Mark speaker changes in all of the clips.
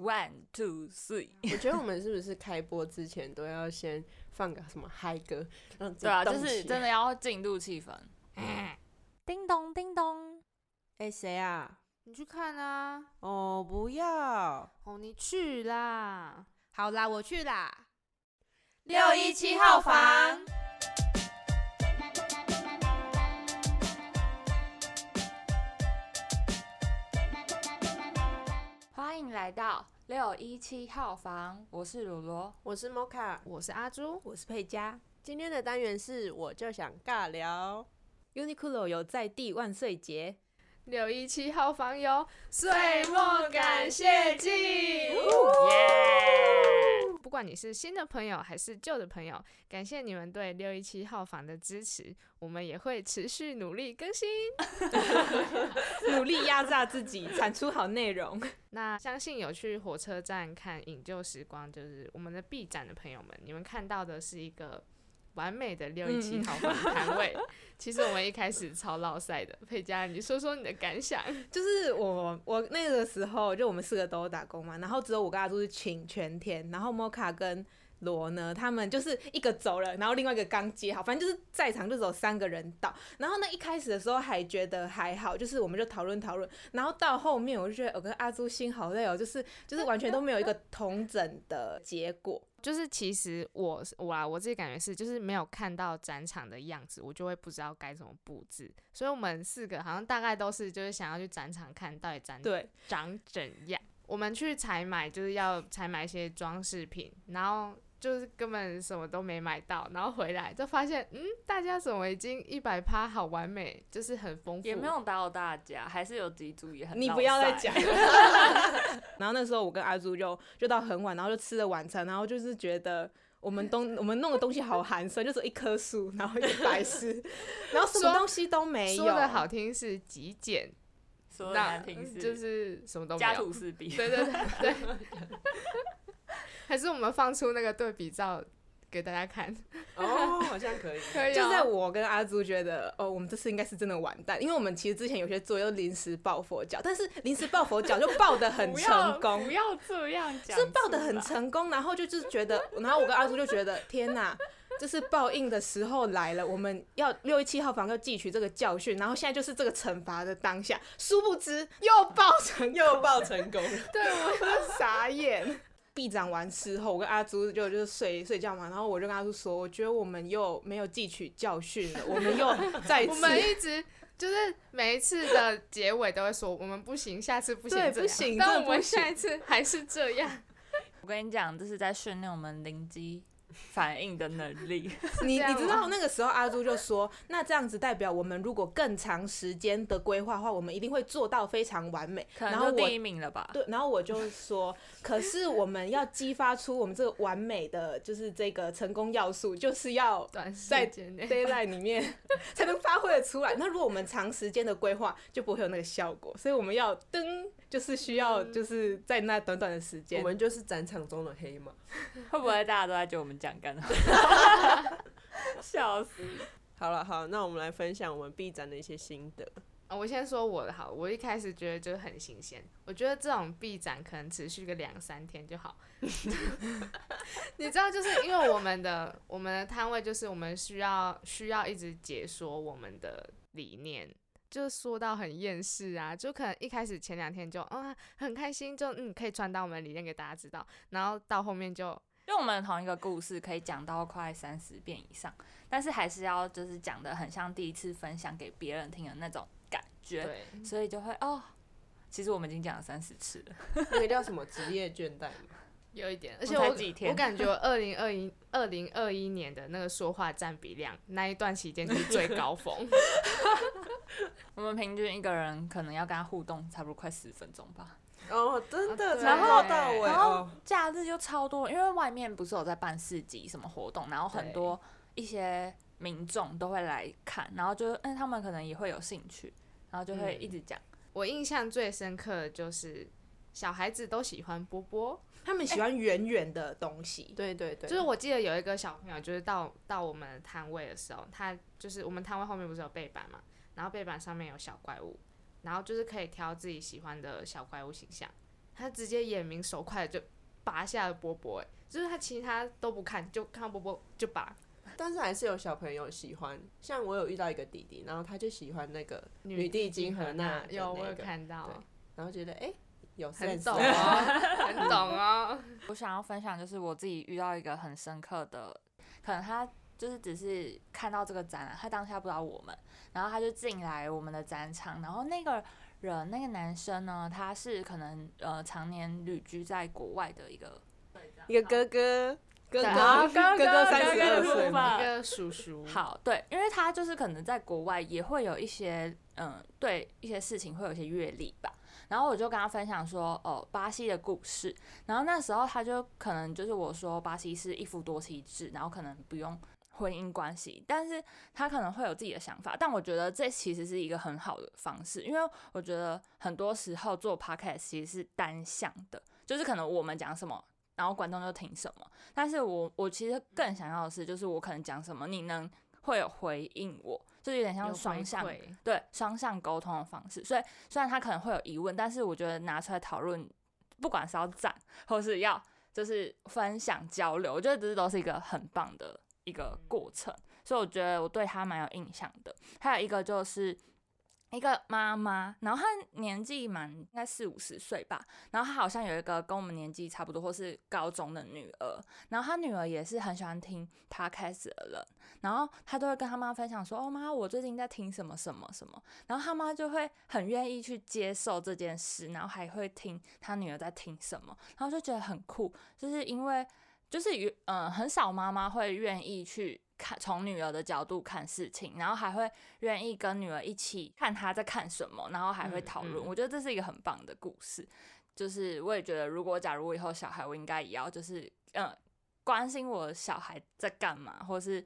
Speaker 1: One two three，
Speaker 2: 我觉得我们是不是开播之前都要先放个什么嗨歌，让
Speaker 1: 对啊，就是真的要进入气氛。
Speaker 3: 叮咚叮咚，
Speaker 4: 哎，谁啊？
Speaker 3: 你去看啊！
Speaker 4: 哦，不要。
Speaker 3: 哦，你去啦！
Speaker 4: 好啦，我去啦。
Speaker 3: 六一七号房。
Speaker 1: 迎来到六一七号房，我是鲁罗。
Speaker 2: 我是 Moka，
Speaker 3: 我是阿朱，
Speaker 4: 我是佩佳。
Speaker 2: 今天的单元是我就想尬聊。
Speaker 4: Uniqlo 有在地万岁节，
Speaker 3: 六一七号房有岁末感谢祭。
Speaker 1: 耶！
Speaker 3: 不管你是新的朋友还是旧的朋友，感谢你们对六一七号房的支持，我们也会持续努力更新。
Speaker 4: 努力压榨自己，产出好内容。
Speaker 3: 那相信有去火车站看《引旧时光》，就是我们的 B 展的朋友们，你们看到的是一个完美的六一七号房摊位。其实我们一开始超闹赛的，佩佳，你说说你的感想。
Speaker 4: 就是我我那个时候，就我们四个都有打工嘛，然后只有我跟阿朱是请全天，然后摩卡跟罗呢，他们就是一个走了，然后另外一个刚接好，反正就是在场就只有三个人到。然后呢，一开始的时候还觉得还好，就是我们就讨论讨论，然后到后面我就觉得我跟阿朱心好累哦，就是就是完全都没有一个同整的结果。
Speaker 3: 就是其实我我啊，我自己感觉是，就是没有看到展场的样子，我就会不知道该怎么布置。所以我们四个好像大概都是就是想要去展场看到底展
Speaker 4: 对，
Speaker 3: 长怎样。我们去采买就是要采买一些装饰品，然后就是根本什么都没买到，然后回来就发现，嗯，大家怎么已经一百趴好完美，就是很丰富，
Speaker 1: 也没有打扰大家，还是有几组也很。
Speaker 4: 你不要再讲。然后那时候我跟阿朱就就到很晚，然后就吃了晚餐，然后就是觉得我们东我们弄的东西好寒酸，就是一棵树，然后一个白痴，然后什么东西都没有。
Speaker 3: 说的好听是极简，
Speaker 1: 说的难听是
Speaker 3: 就是什么都没
Speaker 1: 家
Speaker 3: 有。
Speaker 1: 徒四壁。
Speaker 3: 对对对对，还是我们放出那个对比照给大家看，
Speaker 2: 哦，好像可以。
Speaker 3: 可以、哦。
Speaker 4: 就在我跟阿朱觉得，哦，我们这次应该是真的完蛋，因为我们其实之前有些作业都临时抱佛脚，但是临时抱佛脚就抱得很成功
Speaker 1: 不，要这样讲，
Speaker 4: 是抱得很。成功，然后就就是觉得，然后我跟阿朱就觉得，天哪，就是报应的时候来了，我们要六一七号房要汲取这个教训，然后现在就是这个惩罚的当下，殊不知又报成
Speaker 2: 又爆成功，
Speaker 4: 对我就傻眼。闭展完之后，我跟阿朱就就是睡睡觉嘛，然后我就跟阿朱说，我觉得我们又没有汲取教训了，我们又再次 我
Speaker 3: 们一直就是每一次的结尾都会说我们不行，下次不行
Speaker 4: 对
Speaker 3: 这样，
Speaker 4: 不行
Speaker 3: 但我们下一次还是这样。
Speaker 1: 我跟你讲，这是在训练我们灵机反应的能力。
Speaker 4: 你你知道那个时候阿朱就说，那这样子代表我们如果更长时间的规划的话，我们一定会做到非常完美。
Speaker 1: 可
Speaker 4: 然后我
Speaker 1: 能第一名了吧？
Speaker 4: 对，然后我就说，可是我们要激发出我们这个完美的，就是这个成功要素，就是要
Speaker 3: 短时
Speaker 4: 在，d a y l i g h t 里面 才能发挥的出来。那如果我们长时间的规划，就不会有那个效果。所以我们要噔，就是需要就是在那短短的时间我。
Speaker 2: 们就是展场中的黑马。
Speaker 1: 会不会大家都在觉得我们讲干话？笑死！
Speaker 2: 好了，好，那我们来分享我们 B 展的一些心得。
Speaker 3: 啊我先说我的好，我一开始觉得就是很新鲜，我觉得这种 B 展可能持续个两三天就好。你知道，就是因为我们的我们的摊位就是我们需要需要一直解说我们的理念，就说到很厌世啊，就可能一开始前两天就啊、很开心，就嗯可以传达我们的理念给大家知道，然后到后面就
Speaker 1: 因为我们同一个故事可以讲到快三十遍以上，但是还是要就是讲的很像第一次分享给别人听的那种感觉，
Speaker 3: 对
Speaker 1: 所以就会哦，其实我们已经讲了三十次了。
Speaker 2: 那个叫什么职业倦怠吗？
Speaker 3: 有一点，而
Speaker 1: 我
Speaker 3: 且我
Speaker 1: 才几天
Speaker 3: 我感觉我二零二一二零二一年的那个说话占比量那一段期间就是最高峰。
Speaker 1: 我们平均一个人可能要跟他互动差不多快十分钟吧，
Speaker 2: 哦，真的，然后到尾
Speaker 1: 然后
Speaker 2: 哦。
Speaker 1: 假日就超多，因为外面不是有在办市集什么活动，然后很多一些民众都会来看，然后就嗯他们可能也会有兴趣，然后就会
Speaker 2: 嗯。
Speaker 1: 一直讲。
Speaker 3: 我印象最深刻的就是小孩子都喜欢波波，
Speaker 4: 他们喜欢圆圆的东西，
Speaker 2: 对对对，
Speaker 3: 就是我记得有一个小朋友，就是到到我们摊位的时候，他就是我们摊位后面不是有背板嘛，然后背板上面有小怪物，然后就是可以挑自己喜欢的小怪物形象。他直接眼明手快就拔下了波波，哎，就是他其他都不看，就看到波波就拔。
Speaker 2: 但是还是有小朋友喜欢，像我有遇到一个弟弟，然后他就喜欢那个女帝金和娜的
Speaker 3: 有我有，看到，
Speaker 2: 然后觉得哎、有
Speaker 3: 很懂哦，很懂哦。
Speaker 1: 我想要分享就是我自己遇到一个很深刻的，可能他就是只是看到这个展览，他当下不知道我们，然后他就进来我们的展场，然后那个人那个男生呢，他是可能呃常年旅居在国外的一个
Speaker 2: 一个哥哥，哥
Speaker 3: 对
Speaker 2: 哥
Speaker 1: 哥
Speaker 2: 哥哥三
Speaker 1: 哥
Speaker 2: 十二岁
Speaker 3: 一个叔叔，
Speaker 1: 好，对，因为他就是可能在国外也会有一些，嗯，对一些事情会有一些阅历吧。然后我就跟他分享说，哦，巴西的故事。然后那时候他就可能就是我说巴西是一夫多妻制，然后可能不用婚姻关系，但是他可能会有自己的想法。但我觉得这其实是一个很好的方式，因为我觉得很多时候做 podcast 其实是单向的，就是可能我们讲什么。然后观众就听什么，但是我我其实更想要的是，就是我可能讲什么，你能会有回应我，就是有点像双向对双向沟通的方式。所以虽然他可能会有疑问，但是我觉得拿出来讨论，不管是要赞或是要就是分享交流，我觉得这都是一个很棒的一个过程。所以我觉得我对他蛮有印象的。还有一个就是。一个妈妈，然后她年纪蛮应该四五十岁吧，然后她好像有一个跟我们年纪差不多或是高中的女儿，然后她女儿也是很喜欢听 podcast 的人，然后她都会跟她妈分享说：“哦妈，我最近在听什么什么什么。”然后她妈就会很愿意去接受这件事，然后还会听她女儿在听什么，然后就觉得很酷，就是因为就是有嗯、呃很少妈妈会愿意去看从女儿的角度看事情，然后还会愿意跟女儿一起看她在看什么，然后还会
Speaker 3: 嗯
Speaker 1: 讨论。
Speaker 3: 嗯
Speaker 1: 我觉得这是一个很棒的故事。就是我也觉得，如果假如我以后小孩，我应该也要就是嗯、呃关心我小孩在干嘛，或是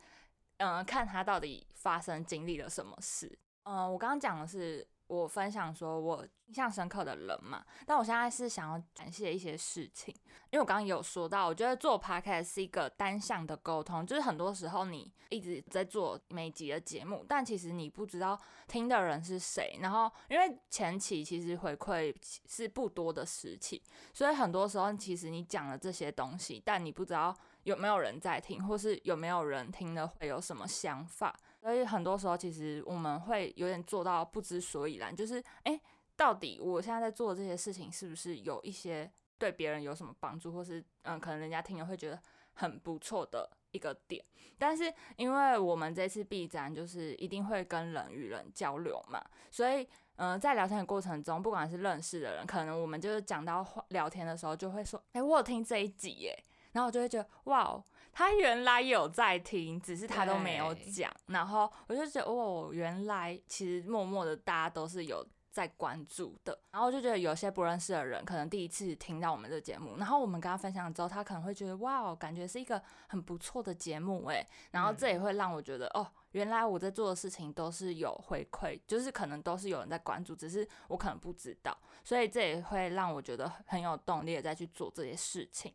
Speaker 1: 嗯、呃看他到底发生经历了什么事。嗯、我刚刚讲的是我分享说我印象深刻的人嘛，但我现在是想要感谢一些事情，因为我刚刚有说到，我觉得做 podcast 是一个单向的沟通，就是很多时候你一直在做每集的节目，但其实你不知道听的人是谁，然后因为前期其实回馈是不多的时期，所以很多时候其实你讲了这些东西，但你不知道有没有人在听，或是有没有人听了会有什么想法。所以很多时候其实我们会有点做到不知所以然，就是诶，到底我现在在做的这些事情是不是有一些对别人有什么帮助，或是嗯，可能人家听了会觉得很不错的一个点。但是因为我们这次 B 展就是一定会跟人与人交流嘛，所以嗯、在聊天的过程中，不管是认识的人，可能我们就是讲到话聊天的时候，就会说，诶，我有听这一集耶，然后我就会觉得，哇哦，他原来有在听，只是他都没有讲。然后我就觉得，哦，原来其实默默的大家都是有在关注的。然后我就觉得有些不认识的人，可能第一次听到我们这个节目，然后我们跟他分享之后，他可能会觉得，哇哦，感觉是一个很不错的节目诶。然后这也会让我觉得，哦，原来我在做的事情都是有回馈，就是可能都是有人在关注，只是我可能不知道。所以这也会让我觉得很有动力的再去做这些事情。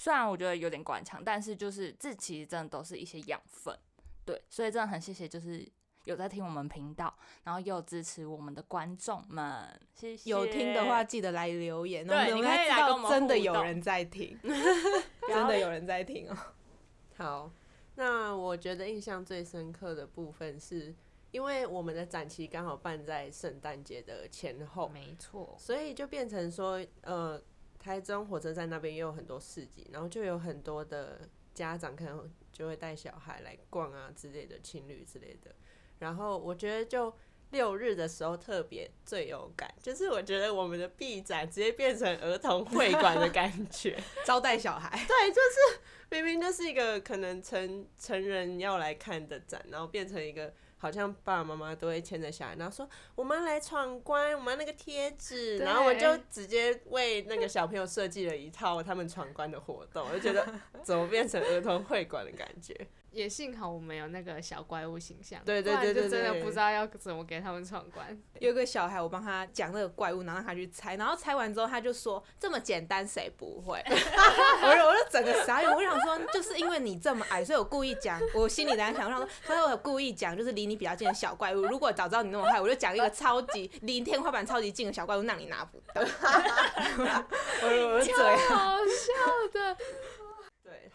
Speaker 1: 虽然我觉得有点官腔，但是就是这其实真的都是一些养分，对，所以真的很谢谢，就是有在听我们频道，然后也有支持我们的观众们，谢谢。
Speaker 4: 有听的话，记得来留言，
Speaker 1: 对你可以
Speaker 4: 我们才知
Speaker 1: 来跟我们
Speaker 4: 真的有人在听，真的有人在听哦。
Speaker 2: 好，那我觉得印象最深刻的部分是，因为我们的展期刚好办在圣诞节的前后，
Speaker 3: 没错，
Speaker 2: 所以就变成说，呃，台中火车站那边也有很多市集，然后就有很多的家长可能就会带小孩来逛啊之类的，情侣之类的。然后我觉得就六日的时候特别最有感，就是我觉得我们的 B 展直接变成儿童会馆的感觉。
Speaker 4: 招待小孩，
Speaker 2: 对，就是明明就是一个可能成成人要来看的展，然后变成一个好像爸爸妈妈都会牵着小孩，然后说我们来闯关，我们那个贴纸，然后我就直接为那个小朋友设计了一套他们闯关的活动，我就觉得怎么变成儿童会馆的感觉。
Speaker 3: 也幸好我没有那个小怪物形象，
Speaker 2: 对对对对
Speaker 3: 就真的不知道要怎么给他们闯关。
Speaker 4: 有个小孩，我帮他讲那个怪物，然后让他去猜，然后猜完之后他就说这么简单谁不会？我就我就整个傻眼，我想说就是因为你这么矮，所以我故意讲，我心里在想，我想说，所以我故意讲就是离你比较近的小怪物。如果早知道你那么坏，我就讲一个超级离天花板超级近的小怪物，让你拿不到。我就我就这样。
Speaker 3: 好笑的，
Speaker 2: 对，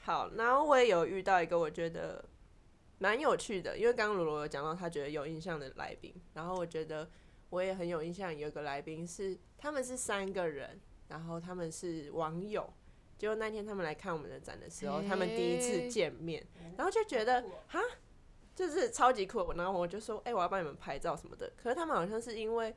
Speaker 2: 好，然后我也有遇到一个我觉得蛮有趣的，因为刚刚罗罗有讲到他觉得有印象的来宾，然后我觉得我也很有印象，有一个来宾是他们是三个人，然后他们是网友，结果那天他们来看我们的展的时候，他们第一次见面，然后就觉得哈，就是超级酷，然后我就说，哎、我要帮你们拍照什么的，可是他们好像是因为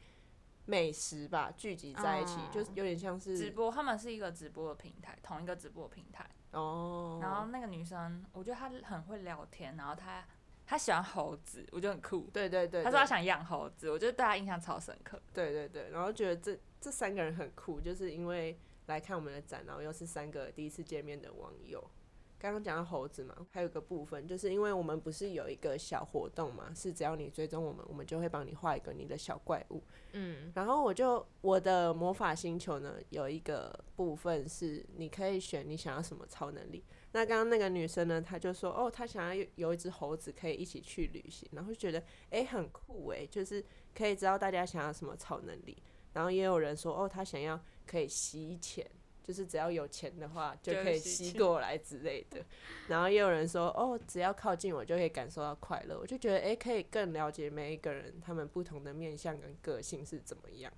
Speaker 2: 美食吧聚集在一起，
Speaker 3: 哦
Speaker 2: 就是有点像是
Speaker 1: 直播，他们是一个直播的平台，同一个直播平台。
Speaker 2: 哦，
Speaker 1: 然后那个女生，我觉得她很会聊天，然后她她喜欢猴子，我觉得很酷。
Speaker 2: 对对对，对
Speaker 1: 她说她想养猴子，我觉得对她印象超深刻。
Speaker 2: 对对对，然后觉得这这三个人很酷，就是因为来看我们的展，然后又是三个第一次见面的网友。刚刚讲到猴子嘛，还有一个部分，就是因为我们不是有一个小活动嘛，是只要你追踪我们，我们就会帮你画一个你的小怪物。
Speaker 3: 嗯，
Speaker 2: 然后我就我的魔法星球呢，有一个部分是你可以选你想要什么超能力。那刚刚那个女生呢，她就说哦，她想要有有一只猴子可以一起去旅行，然后就觉得诶很酷诶，就是可以知道大家想要什么超能力。然后也有人说哦，她想要可以吸钱，就是只要有钱的话就
Speaker 1: 就
Speaker 2: 可以
Speaker 1: 吸
Speaker 2: 过来之类的。然后也有人说哦，只要靠近我就可以感受到快乐。我就觉得诶，可以更了解每一个人他们不同的面相跟个性是怎么样。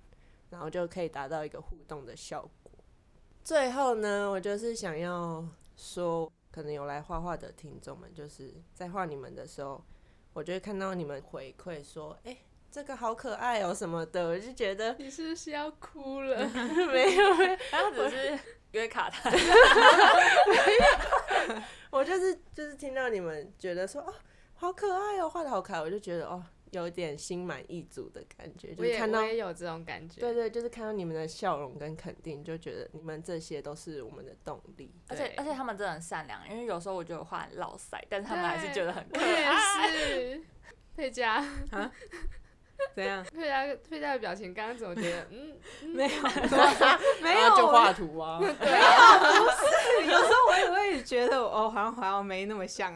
Speaker 2: 然后就可以达到一个互动的效果。最后呢，我就是想要说，可能有来画画的听众们，就是在画你们的时候，我就会看到你们回馈说，哎、这个好可爱哦、什么的，我就觉得
Speaker 3: 你是不是要哭了？
Speaker 2: 没有，没有
Speaker 1: 她只是约卡他。
Speaker 2: 没有，我就是就是听到你们觉得说，哦，好可爱哦、画的好可爱，我就觉得哦，有点心满意足的感觉，就
Speaker 3: 我也
Speaker 2: 是看到
Speaker 3: 我也有这种感觉。
Speaker 2: 对对，就是看到你们的笑容跟肯定，就觉得你们这些都是我们的动力。
Speaker 1: 而且而且他们真的很善良，因为有时候我觉得我画很老塞，但是他们还是
Speaker 3: 对
Speaker 1: 觉得很可
Speaker 3: 我也
Speaker 1: 爱。
Speaker 3: 是。佩佳，
Speaker 4: 怎样？
Speaker 3: 佩佳，佩佳的表情，刚刚怎么觉得？嗯，
Speaker 4: 没有，没有，
Speaker 2: 就画图啊，
Speaker 4: 有时候我也会觉得哦，好像好像没那么像，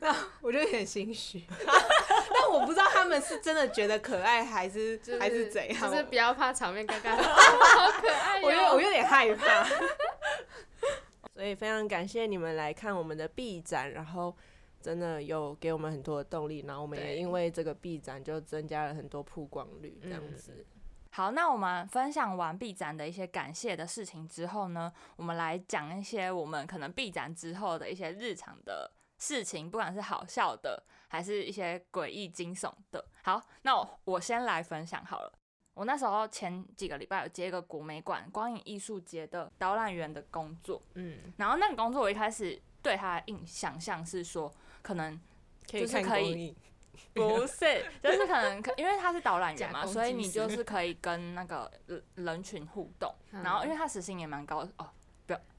Speaker 4: 那我就有点心虚。但我不知道他们是真的觉得可爱，还是、
Speaker 3: 就
Speaker 4: 还是怎样。
Speaker 3: 就是不要怕场面尴尬。哦好可爱
Speaker 4: 我有我！有点害怕。
Speaker 2: 所以非常感谢你们来看我们的 B 展，然后真的有给我们很多的动力，然后我们也因为这个 B 展就增加了很多曝光率，这样
Speaker 3: 嗯
Speaker 2: 子。
Speaker 1: 好，那我们分享完 B 展的一些感谢的事情之后呢，我们来讲一些我们可能 B 展之后的一些日常的事情，不管是好笑的，还是一些诡异惊悚的。好，那我我先来分享好了。我那时候前几个礼拜有接一个国美馆光影艺术节的导览员的工作，
Speaker 3: 嗯，
Speaker 1: 然后那个工作我一开始对他的印想象是说，可能就是可以 不是，就是可能可因为他是导览员嘛，所以你就是可以跟那个人人群互动，然后因为他时薪也蛮高的哦。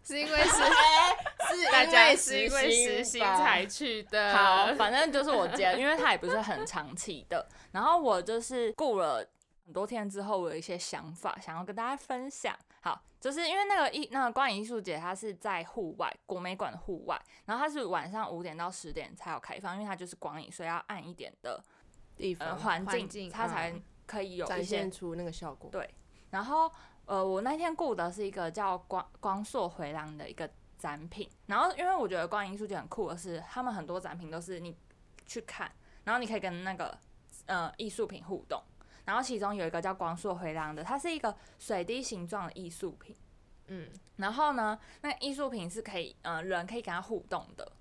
Speaker 3: 是因为是
Speaker 2: 是
Speaker 3: 大家是因为时薪才去的。
Speaker 1: 好，反正就是我接的，因为他也不是很长期的。然后我就是雇了很多天之后，我有一些想法想要跟大家分享。好，就是因为那个艺那个观影艺术节，它是在户外国美馆的户外，然后它是晚上五点到十点才有开放，因为它就是光影，所以要暗一点的呃
Speaker 2: 地方
Speaker 1: 环境，它才
Speaker 3: 嗯
Speaker 1: 可以有
Speaker 2: 展现出那个效果。
Speaker 1: 对然后呃，我那天顾的是一个叫光光硕回廊的一个展品，然后因为我觉得光影艺术节很酷的是，他们很多展品都是你去看，然后你可以跟那个呃艺术品互动，然后其中有一个叫光速回廊的，它是一个水滴形状的艺术品，
Speaker 3: 嗯，
Speaker 1: 然后呢，那个艺术品是可以呃人可以跟它互动的，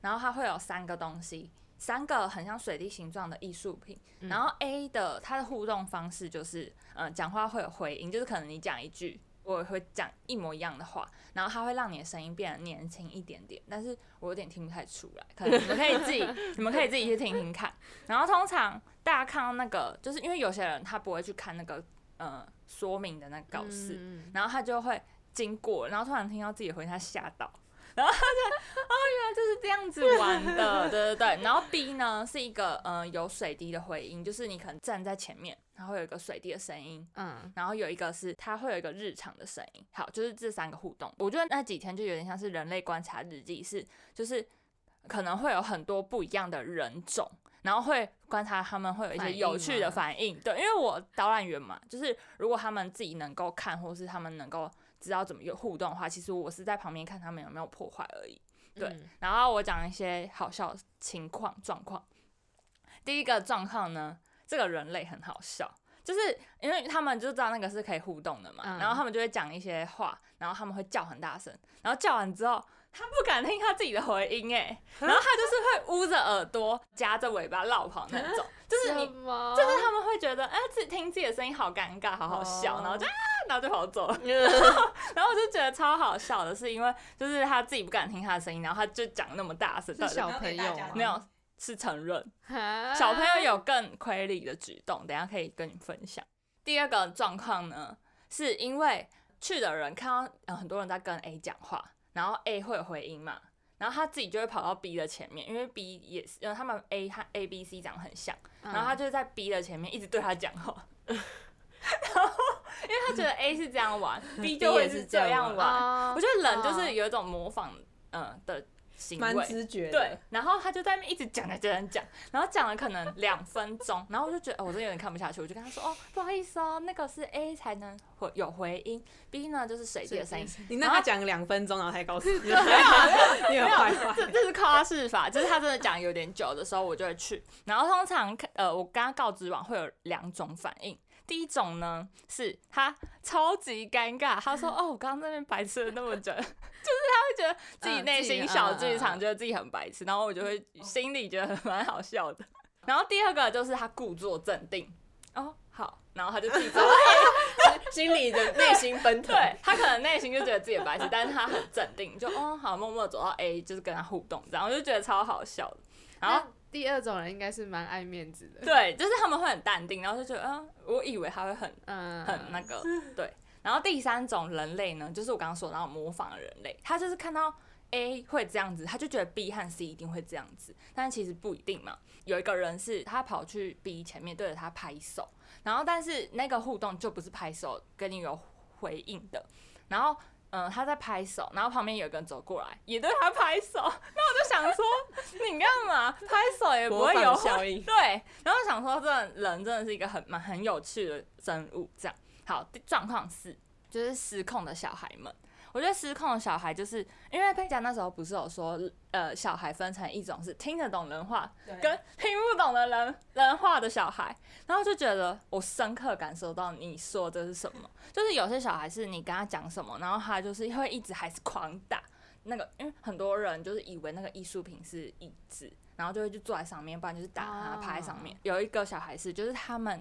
Speaker 1: 然后它会有三个东西。三个很像水滴形状的艺术品，
Speaker 3: 嗯
Speaker 1: 然后 A 的它的互动方式就是，呃，讲话会有回音，就是可能你讲一句，我会讲一模一样的话，然后它会让你的声音变得年轻一点点，但是我有点听不太出来，可能你们可以自己，你们可以自己去听听看。然后通常大家看到那个，就是因为有些人他不会去看那个呃说明的那个告示，
Speaker 3: 嗯
Speaker 1: 然后他就会经过，然后突然听到自己的回音，他吓到，然后他就哦，原来就是这样子玩的，对对对。然后 B 呢是一个呃有水滴的回音，就是你可能站在前面，然后有一个水滴的声音，
Speaker 3: 嗯，
Speaker 1: 然后有一个是它会有一个日常的声音。好，就是这三个互动，我觉得那几天就有点像是人类观察日记，是就是可能会有很多不一样的人种。然后会观察他们会有一些有趣的
Speaker 3: 吗
Speaker 1: 反应，对，因为我导览员嘛，就是如果他们自己能够看，或是他们能够知道怎么有互动的话，其实我是在旁边看他们有没有破坏而已。对，
Speaker 3: 嗯
Speaker 1: 然后我讲一些好笑的情况状况。第一个状况呢，这个人类很好笑，就是因为他们就知道那个是可以互动的嘛，
Speaker 3: 嗯
Speaker 1: 然后他们就会讲一些话，然后他们会叫很大声，然后叫完之后。他不敢听他自己的回音哎，然后他就是会捂着耳朵、夹着尾巴绕跑那种，就是你？就是他们会觉得，哎、自己听自己的声音好尴尬，好好笑，
Speaker 2: 哦
Speaker 1: 然后就啊，然后就跑走了。然后我就觉得超好笑的，是因为就是他自己不敢听他的声音，然后他就讲那么大声，
Speaker 3: 是小朋友？
Speaker 1: 没有是承认。小朋友有更亏理的举动，等下可以跟你分享。第二个状况呢，是因为去的人看到呃很多人在跟 A 讲话，然后 A 会有回音嘛，然后他自己就会跑到 B 的前面，因为 B 也是，因为他们 A 和 A、B、C 长得很像。然后他就在 B 的前面一直对他讲话，然后因为他觉得 A 是这样玩，B 就会是这样玩。
Speaker 3: 啊
Speaker 1: 我觉得人就是有一种模仿嗯的行
Speaker 2: 蛮
Speaker 1: 为。
Speaker 2: 直觉的。
Speaker 1: 对，然后他就在那边一直讲讲讲讲，然后讲了可能两分钟，然后我就觉得、哦、我真的有点看不下去，我就跟他说哦，不好意思哦，那个是 A 才能回有回音，B 呢就是水滴的声音，
Speaker 4: 你让他讲两分钟，然后才告诉你，你
Speaker 1: 没有
Speaker 4: 很坏坏。
Speaker 1: 这这是夸饰法，就是他真的讲有点久的时候，我就会去。然后通常呃，我跟他告知完会有两种反应。第一种呢，是他超级尴尬，他说：“ 哦，我刚刚在那边白痴了那么久。”就是他会觉得自己内心小剧场，觉得自己很白痴，然后我就会心里觉得蛮好笑的。然后第二个就是他故作镇定，哦好，然后他就自己走
Speaker 2: 心里的内心奔腾。
Speaker 1: 对他可能内心就觉得自己很白痴，但是他很镇定，就哦好，默默走到 A，就是跟他互动，这样我就觉得超好笑的。然后
Speaker 3: 那第二种人应该是蛮爱面子的，
Speaker 1: 对，就是他们会很淡定，然后就觉得嗯，我以为他会很
Speaker 3: 嗯，
Speaker 1: 很那个对。然后第三种人类呢，就是我刚刚说的那种模仿人类，他就是看到 A 会这样子，他就觉得 B 和 C 一定会这样子，但其实不一定嘛。有一个人是他跑去 B 前面对着他拍手，然后但是那个互动就不是拍手跟你有回应的，然后。嗯，他在拍手，然后旁边有个人走过来，也对他拍手。那我就想说，你干嘛拍手也不会有
Speaker 2: 仿效应。
Speaker 1: 对，然后想说，这人真的是一个很蛮很有趣的生物。这样，好，第状况四就是失控的小孩们。我觉得失控的小孩，就是因为佩佳那时候不是有说，呃，小孩分成一种是听得懂人话，跟听不懂的人人话的小孩，然后就觉得我深刻感受到你说的是什么，就是有些小孩是你跟他讲什么，然后他就是会一直还是狂打那个，因为很多人就是以为那个艺术品是椅子，然后就会去坐在上面，不然就是打他
Speaker 3: 趴
Speaker 1: 在上面。有一个小孩是，就是他们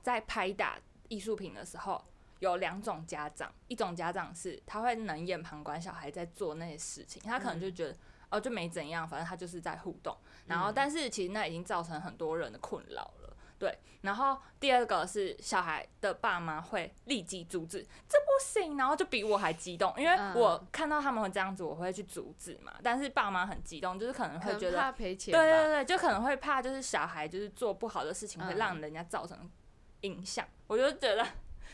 Speaker 1: 在拍打艺术品的时候。有两种家长，一种家长是他会冷眼旁观小孩在做那些事情，他可能就觉得、哦就没怎样，反正他就是在互动。然后，但是其实那已经造成很多人的困扰了。对，然后第二个是小孩的爸妈会立即阻止，这不行，然后就比我还激动，因为
Speaker 3: 嗯
Speaker 1: 我看到他们会这样子，我会去阻止嘛。但是爸妈很激动，就是可能会觉得，
Speaker 3: 怕赔钱
Speaker 1: 对对，对，就可能会怕，就是小孩就是做不好的事情会
Speaker 3: 嗯
Speaker 1: 让人家造成影响。我就觉得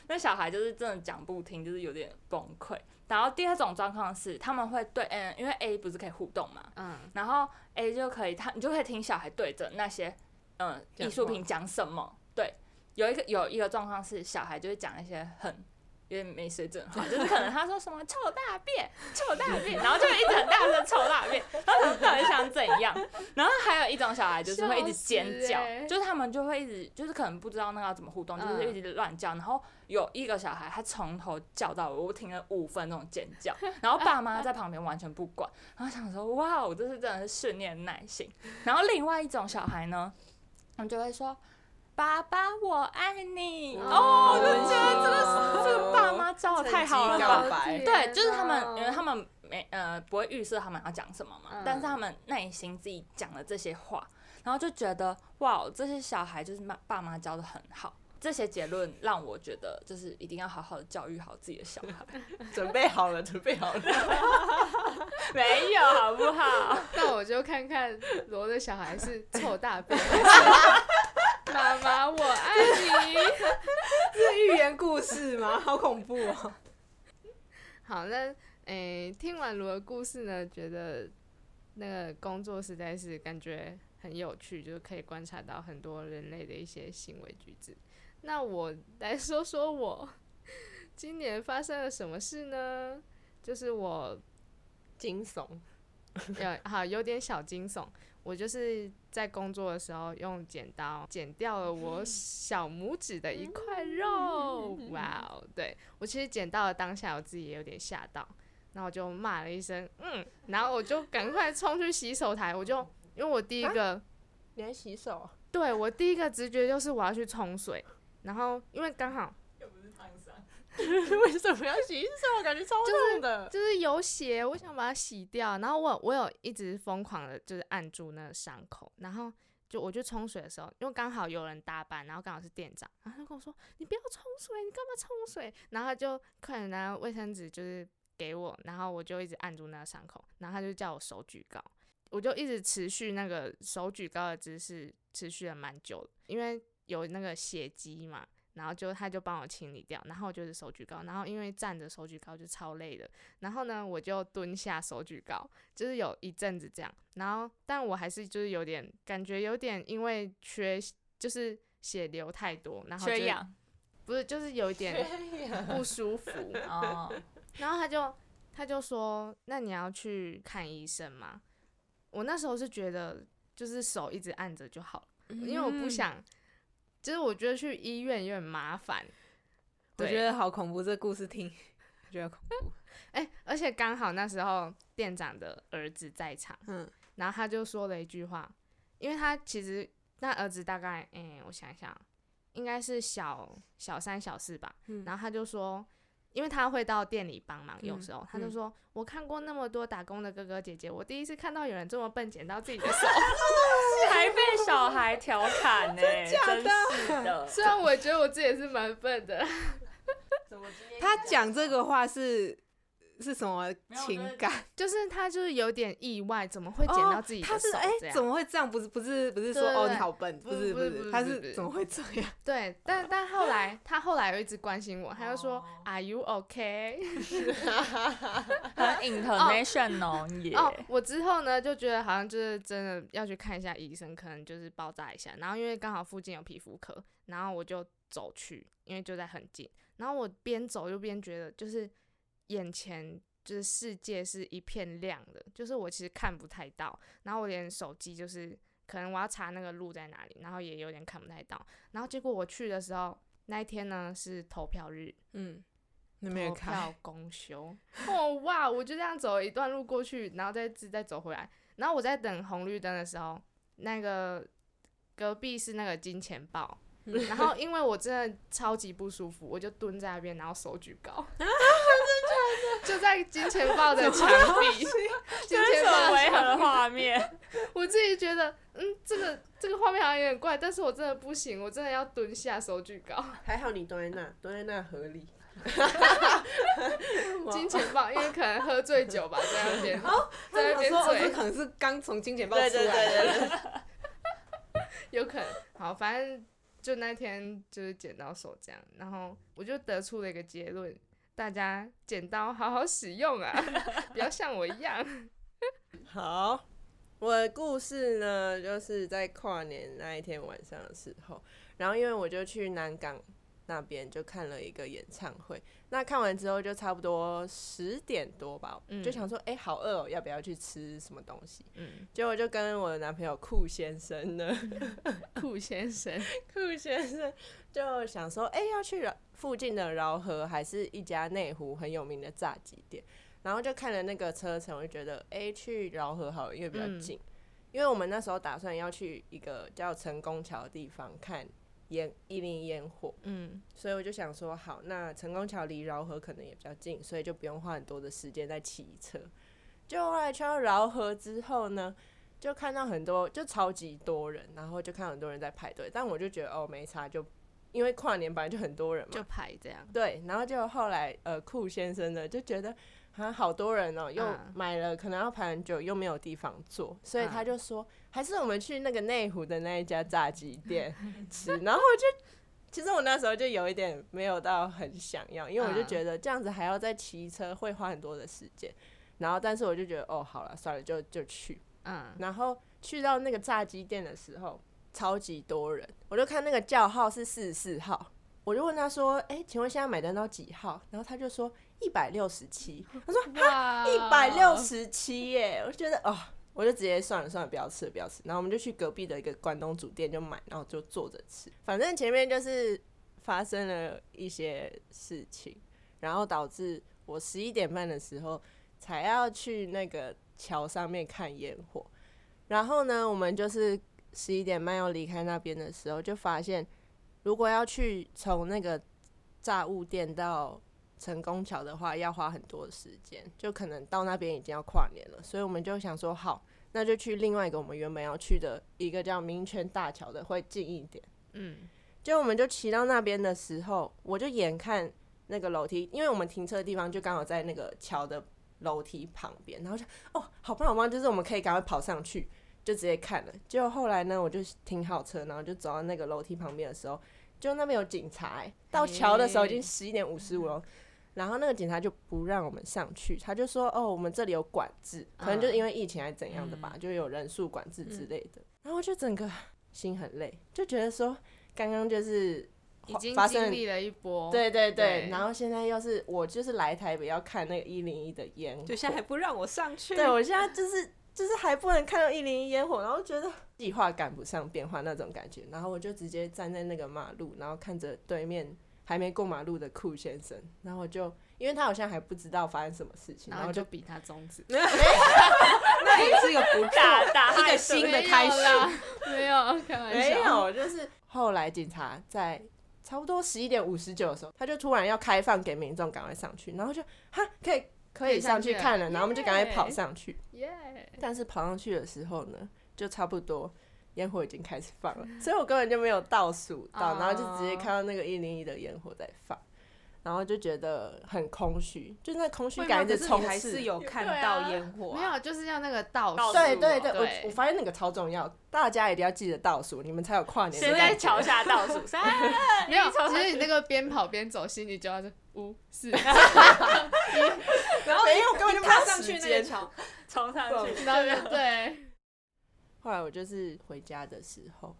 Speaker 1: 那小孩就是真的讲不听，就是有点崩溃。然后第二种状况是，他们会对，嗯，因为 A 不是可以互动嘛，
Speaker 3: 嗯，
Speaker 1: 然后 A 就可以，他你就可以听小孩对着那些嗯艺术品讲什么。对，有一个有一个状况是，小孩就会讲一些很有点没水准的话，就是可能他说什么“臭大便”“ 臭大便”，然后就会一直很大声“臭大便”，然后他到底想怎样？然后还有一种小孩就是会一直尖叫，
Speaker 3: 欸
Speaker 1: 就是他们就会一直就是可能不知道那个要怎么互动，就是一直乱叫，然后。有一个小孩，他从头叫到尾，我听了五分钟尖叫，然后爸妈在旁边完全不管，然后想说哇，我这是真的是训练耐心。然后另外一种小孩呢，他们就会说：“爸爸，我爱你。”哦，我就觉得这个这个爸妈教的太好了对，就是他们，因为他们没呃不会预设他们要讲什么嘛，
Speaker 3: 嗯
Speaker 1: 但是他们内心自己讲了这些话，然后就觉得哇，这些小孩就是妈爸妈教的很好。这些结论让我觉得，就是一定要好好的教育好自己的小孩。
Speaker 2: 准备好了，准备好了。
Speaker 1: 没有好不好？
Speaker 3: 那我就看看罗的小孩是臭大便，妈妈我爱你。
Speaker 4: 是寓言故事吗？好恐怖哦！
Speaker 3: 好，那诶、听完罗的故事呢，觉得那个工作实在是感觉很有趣，就是可以观察到很多人类的一些行为举止。那我来说说我今年发生了什么事呢？就是我
Speaker 2: 惊悚，
Speaker 3: 有好有点小惊悚。我就是在工作的时候用剪刀剪掉了我小拇指的一块肉，哇哦！对我其实剪到了当下，我自己也有点吓到，然后我就骂了一声，嗯，然后我就赶快冲去洗手台，我就因为我第一个，
Speaker 2: 你还洗手？
Speaker 3: 对我第一个直觉就是我要去冲水，然后因为刚好
Speaker 2: 为什么要洗手？感觉超痛的。
Speaker 3: 就是有血，我想把它洗掉。然后我我有一直疯狂的，就是按住那个伤口。然后就我去冲水的时候，因为刚好有人搭班，然后刚好是店长，然后他跟我说：“你不要冲水，你干嘛冲水？”然后他就快点拿卫生纸就是给我，然后我就一直按住那个伤口，然后他就叫我手举高，我就一直持续那个手举高的姿势，持续了蛮久，因为有那个血迹嘛。然后就他就帮我清理掉，然后就是手举高，然后因为站着手举高就超累的，然后呢我就蹲下手举高，就是有一阵子这样，然后但我还是就是有点感觉有点因为缺就是血流太多，然后就
Speaker 1: 缺氧
Speaker 3: 不是就是有一点不舒服，
Speaker 1: 哦，
Speaker 3: 然后他就他就说那你要去看医生吗？我那时候是觉得就是手一直按着就好了，因为我不想。就是我觉得去医院有点麻烦，
Speaker 4: 我觉得好恐怖，这个故事听，我觉得恐怖。
Speaker 3: 哎、而且刚好那时候店长的儿子在场，
Speaker 4: 嗯，
Speaker 3: 然后他就说了一句话，因为他其实那儿子大概，哎、我想想，应该是小小三小四吧，
Speaker 4: 嗯
Speaker 3: 然后他就说。因为他会到店里帮忙，有
Speaker 4: 嗯
Speaker 3: 时候、他就
Speaker 4: 嗯
Speaker 3: 说：“我看过那么多打工的哥哥姐姐，我第一次看到有人这么笨，剪到自己的手。
Speaker 1: 还被小孩调侃 呢、真是的。
Speaker 3: 虽然我觉得我自己也是蛮笨的，
Speaker 4: 他讲这个话是是什么情感？
Speaker 3: 就是他就是有点意外，怎么会剪到自己的手
Speaker 4: 他是哎、
Speaker 3: 这样？
Speaker 4: 怎么会这样？不是不是不是说哦你好笨，
Speaker 3: 不
Speaker 4: 不是
Speaker 3: 不是不是
Speaker 4: 是，他
Speaker 3: 是
Speaker 4: 怎么会这样？
Speaker 3: 对，但但后来他后来有一直关心我，他就说、
Speaker 1: 哦
Speaker 3: Are you okay？
Speaker 1: 很 international 耶。
Speaker 3: 哦，我之后呢就觉得好像就是真的要去看一下医生，可能就是包扎一下。然后因为刚好附近有皮肤科，然后我就走去，因为就在很近。然后我边走又边觉得，就是眼前就是世界是一片亮的，就是我其实看不太到。然后我连手机就是可能我要查那个路在哪里，然后也有点看不太到。然后结果我去的时候，那一天呢是投票日，
Speaker 4: 嗯，你没有
Speaker 3: 投
Speaker 4: 看
Speaker 3: 票？公休。哦哇！我就这样走了一段路过去，然后再自再走回来。然后我在等红绿灯的时候，那个隔壁是那个金钱豹。然后因为我真的超级不舒服，我就蹲在那边，然后手举高，就在金钱豹的墙壁，金钱豹
Speaker 1: 违和的画面？
Speaker 3: 我自己觉得，嗯，这个这个画面好像有点怪，但是我真的不行，我真的要蹲下手举高。
Speaker 2: 还好你蹲在那，蹲在那合理。
Speaker 3: 金钱豹，因为可能喝醉酒吧，在那边，在那边醉，
Speaker 4: 可能是刚从金钱豹出来的。
Speaker 2: 对对对，
Speaker 3: 有可能。好，反正就那天就是剪刀手这样，然后我就得出了一个结论：大家剪刀好好使用啊，不要像我一样。
Speaker 2: 好，我的故事呢，就是在跨年那一天晚上的时候，然后因为我就去南港那边就看了一个演唱会，那看完之后就差不多十点多吧，
Speaker 3: 嗯。
Speaker 2: 就想说，哎、好饿哦，要不要去吃什么东西？
Speaker 3: 嗯，
Speaker 2: 结果就跟我的男朋友酷先生呢，
Speaker 3: 酷先生，
Speaker 2: 酷先生就想说，哎、要去附近的饶河，还是一家内湖很有名的炸鸡店，然后就看了那个车程，我就觉得，哎、去饶河好了，因为比较
Speaker 3: 嗯。
Speaker 2: 近。因为我们那时候打算要去一个叫成功桥的地方看烟一零烟火，
Speaker 3: 嗯
Speaker 2: 所以我就想说，好，那成功桥离饶河可能也比较近，所以就不用花很多的时间在骑车。就后来去到饶河之后呢，就看到很多，就超级多人，然后就看到很多人在排队，但我就觉得哦没差，就因为跨年本来就很多人嘛，
Speaker 3: 就排这样。
Speaker 2: 对，然后就后来呃酷先生呢就觉得啊好多人哦、又
Speaker 3: 嗯
Speaker 2: 买了可能要排很久，又没有地方坐，所以他
Speaker 3: 嗯
Speaker 2: 就说、还是我们去那个内湖的那一家炸鸡店 吃。然后我就其实我那时候就有一点没有到很想要，因为我就
Speaker 3: 嗯
Speaker 2: 觉得这样子还要再骑车会花很多的时间。然后但是我就觉得哦好了算了就就去。
Speaker 3: 嗯，
Speaker 2: 然后去到那个炸鸡店的时候，超级多人，我就看那个叫号是四十四号，我就问他说：“哎、请问现在买单到几号？”然后他就说一百六十七，他说
Speaker 3: 哇，
Speaker 2: 一百六十七耶，我就觉得哦，我就直接算了算了，不要吃了不要吃。然后我们就去隔壁的一个关东煮店就买，然后就坐着吃。反正前面就是发生了一些事情，然后导致我十一点半的时候才要去那个桥上面看烟火。然后呢，我们就是十一点半要离开那边的时候，就发现如果要去从那个炸物店到成功桥的话，要花很多时间，就可能到那边已经要跨年了，所以我们就想说，好，那就去另外一个我们原本要去的一个叫民权大桥的，会近一点。
Speaker 3: 嗯，
Speaker 2: 结果我们就骑到那边的时候，我就眼看那个楼梯，因为我们停车的地方就刚好在那个桥的楼梯旁边，然后就哦，好棒好棒，就是我们可以赶快跑上去，就直接看了。结果后来呢，我就停好车，然后就走到那个楼梯旁边的时候，就那边有警察、欸，到桥的时候已经十一点五十五了。然后那个警察就不让我们上去，他就说：“哦，我们这里有管制，可能就是因为疫情还是怎样的吧，就有人数管制之类的。然后就整个心很累，就觉得说刚刚就是
Speaker 3: 已经
Speaker 2: 发生
Speaker 3: 经历了一波，
Speaker 2: 对对对，
Speaker 3: 对
Speaker 2: 然后现在又是我就是来台北要看那个一零一的烟火，
Speaker 4: 就现在还不让我上去。
Speaker 2: 对我现在就是就是还不能看到一零一烟火，然后觉得计划赶不上变化那种感觉，然后我就直接站在那个马路，然后看着对面还没过马路的酷先生，然后我就因为他好像还不知道发生什么事情，然后就
Speaker 3: 比他中指，
Speaker 4: 那也是一个不错
Speaker 1: 打打
Speaker 4: 一个新的开始。
Speaker 3: 啦，没有，开玩笑，
Speaker 2: 没有，就是后来警察在差不多十一点五十九的时候，他就突然要开放给民众赶快上去，然后就哈可以可以上去看了，然后我们就赶快跑上去。
Speaker 3: 耶，
Speaker 2: 但是跑上去的时候呢，就差不多烟火已经开始放了，所以我根本就没有倒数到，然后就直接看到那个一零一的烟火在放，然后就觉得很空虚，就那空虚感一
Speaker 4: 可是还
Speaker 2: 直充斥。
Speaker 4: 是。有看到烟火、
Speaker 3: 没有，就是要那个倒
Speaker 1: 倒
Speaker 3: 数，
Speaker 2: 对对对，
Speaker 3: 对。
Speaker 2: 我我发现那个超重要，大家一定要记得倒数，你们才有跨年的
Speaker 1: 先。在桥下倒数 三，
Speaker 3: 没有，其实你那个边跑边走，心里就要是五四，
Speaker 4: 然后
Speaker 2: 没有根本就没有
Speaker 4: 踏上去
Speaker 2: 时间
Speaker 4: 那个桥，
Speaker 1: 冲上去，
Speaker 3: 然后就对，
Speaker 2: 后来我就是回家的时候，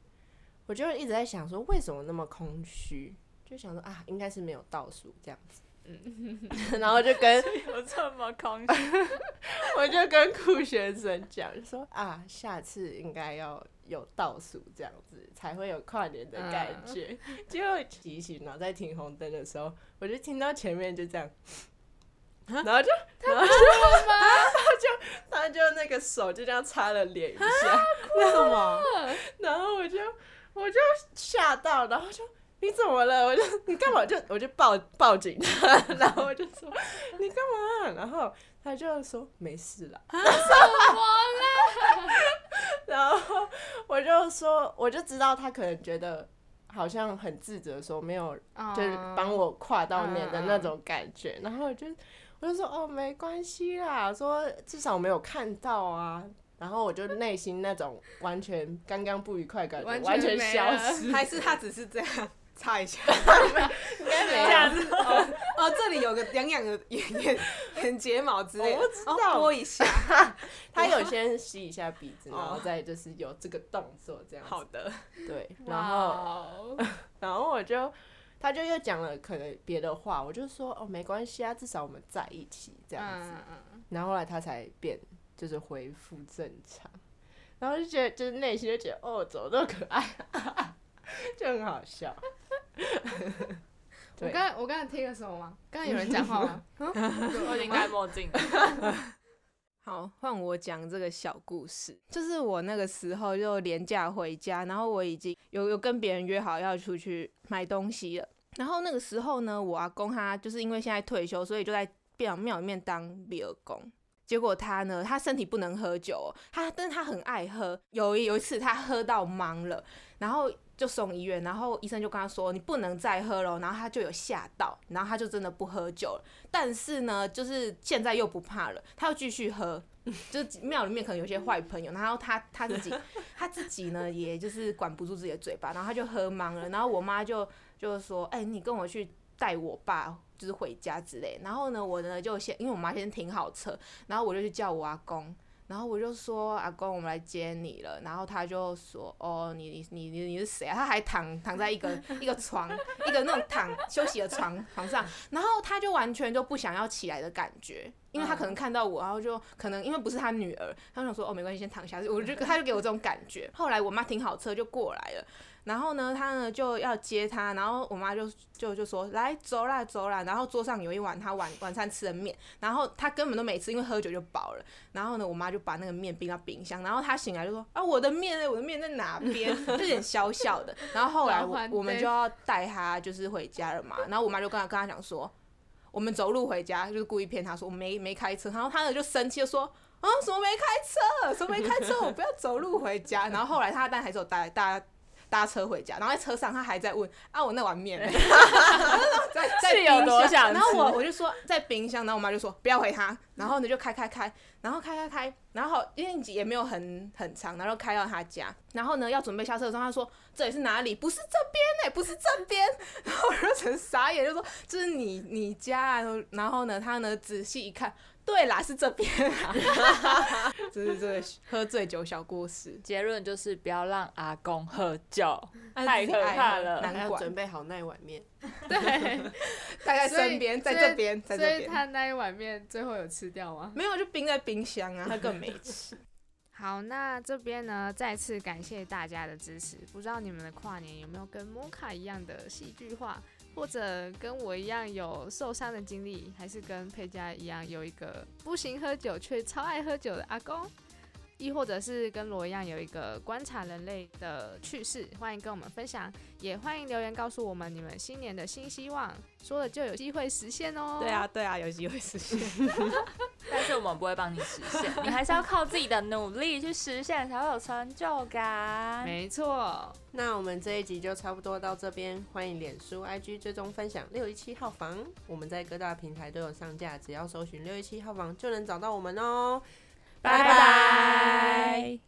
Speaker 2: 我就一直在想说，为什么那么空虚？就想说啊，应该是没有倒数这样子。嗯然后就跟
Speaker 1: 有这么空虚？
Speaker 2: 我就跟酷学生讲，说啊，下次应该要有倒数这样子，才会有跨年的感觉。结果提醒，然后在停红灯的时候，我就听到前面就这样。然后就，然后就，他就，他就那个手就这样擦了脸一下，
Speaker 4: 为什么？
Speaker 2: 然后我就我就吓到，然后就你怎么了？我就你干嘛？就我就报报警他，然后我就说你干嘛？然后他就说没事啦。然后我就说，我就知道他可能觉得好像很自责，说没有就是帮我跨到年的那种感觉。然后我就我就说哦，没关系啦，说至少我没有看到啊。然后我就内心那种完全刚刚不愉快感觉
Speaker 3: 完全
Speaker 2: 完全消失，
Speaker 4: 还是他只是这样擦一下？
Speaker 2: 应该没
Speaker 1: 这样子，
Speaker 4: 哦，这里有个痒痒的眼眼眼睫毛之类的，
Speaker 2: 我不知道
Speaker 4: 哦拨一下。
Speaker 2: 他有先吸一下鼻子，然后
Speaker 4: 哦
Speaker 2: 再就是有这个动作这样子。
Speaker 4: 好的，
Speaker 2: 对，然后
Speaker 3: 后
Speaker 2: 然后我就，他就又讲了可能别的话，我就说哦没关系啊，至少我们在一起这样子。
Speaker 3: 嗯嗯
Speaker 2: 然后后来他才变，就是恢复正常，然后就觉得就是内心就觉得哦怎么这么可爱，就很好笑。
Speaker 3: 我
Speaker 2: 对
Speaker 3: 刚才我刚才听了什么吗？刚才有人讲话吗？
Speaker 1: 我已经戴墨镜了。
Speaker 4: 好，换我讲这个小故事。就是我那个时候就廉价回家，然后我已经有有跟别人约好要出去买东西了。然后那个时候呢，我阿公他就是因为现在退休，所以就在庙庙里面当比尔公。结果他呢，他身体不能喝酒，他但是他很爱喝。有有一次他喝到懵了，然后就送医院，然后医生就跟他说你不能再喝了，然后他就有吓到，然后他就真的不喝酒了。但是呢，就是现在又不怕了，他又继续喝。就是庙里面可能有些坏朋友，然后他他自己他自己呢，也就是管不住自己的嘴巴，然后他就喝懵了。然后我妈就就说：“哎、你跟我去带我爸，就是回家之类。”然后呢，我呢就先因为我妈先停好车，然后我就去叫我阿公。然后我就说阿公，我们来接你了。然后他就说哦，你你你你你是谁啊？他还躺躺在一个 一个床，一个那种躺休息的床床上。然后他就完全就不想要起来的感觉，因为他可能看到我，然后就可能因为不是他女儿，他想说哦没关系，先躺下。我就他就给我这种感觉。后来我妈停好车就过来了。然后呢，他呢就要接他，然后我妈就就就说来走啦走啦，然后桌上有一碗他晚晚餐吃的面，然后他根本都没吃，因为喝酒就饱了。然后呢，我妈就把那个面冰到冰箱，然后他醒来就说啊我的面呢？我的面在哪边？就有点小小的。然后后来我我们就要带他就是回家了嘛，然后我妈就跟他跟他讲说，我们走路回家，就是故意骗他说我没没开车，然后他呢就生气就说。啊，什么没开车？什么没开车？我不要走路回家。然后后来他但还是有带大家搭车回家，然后在车上他还在问啊，我那碗面呢？在在冰箱。
Speaker 1: 多想
Speaker 4: 然后我我就说在冰箱，然后我妈就说不要回他，然后呢就开开开，然后开开开，然后因为也没有很很长，然后开到他家，然后呢要准备下车的时候，他说这里是哪里？不是这边呢、不是这边，然后我就很傻眼，就说这是你你家啊，然后呢他呢仔细一看。对啦，是这边啊，这是这个喝醉酒小故事，
Speaker 1: 结论就是不要让阿公喝酒，
Speaker 4: 哎
Speaker 1: 太可怕了
Speaker 4: 难怪
Speaker 2: 准备好那一碗面。
Speaker 3: 对，
Speaker 4: 带在
Speaker 3: 所以
Speaker 4: 身边，在
Speaker 3: 这边，在
Speaker 4: 这边，在
Speaker 3: 所以。他那一碗面最后有吃掉吗？
Speaker 4: 没有，就冰在冰箱啊，他根本没吃。
Speaker 3: 好，那这边呢，再次感谢大家的支持。不知道你们的跨年有没有跟摩卡一样的戏剧化，或者跟我一样有受伤的经历，还是跟佩佳一样有一个不行喝酒却超爱喝酒的阿公，亦或者是跟罗一样有一个观察人类的趣事，欢迎跟我们分享，也欢迎留言告诉我们你们新年的新希望，说了就有机会实现哦。
Speaker 4: 对啊，，对啊，有机会实现。
Speaker 1: 但是我们不会帮你实现，你还是要靠自己的努力去实现，才会有成就感。
Speaker 3: 没错。
Speaker 2: 那我们这一集就差不多到这边，欢迎脸书、IG 追踪分享六一七号房，我们在各大平台都有上架，只要搜寻六一七号房就能找到我们哦。
Speaker 1: 拜拜。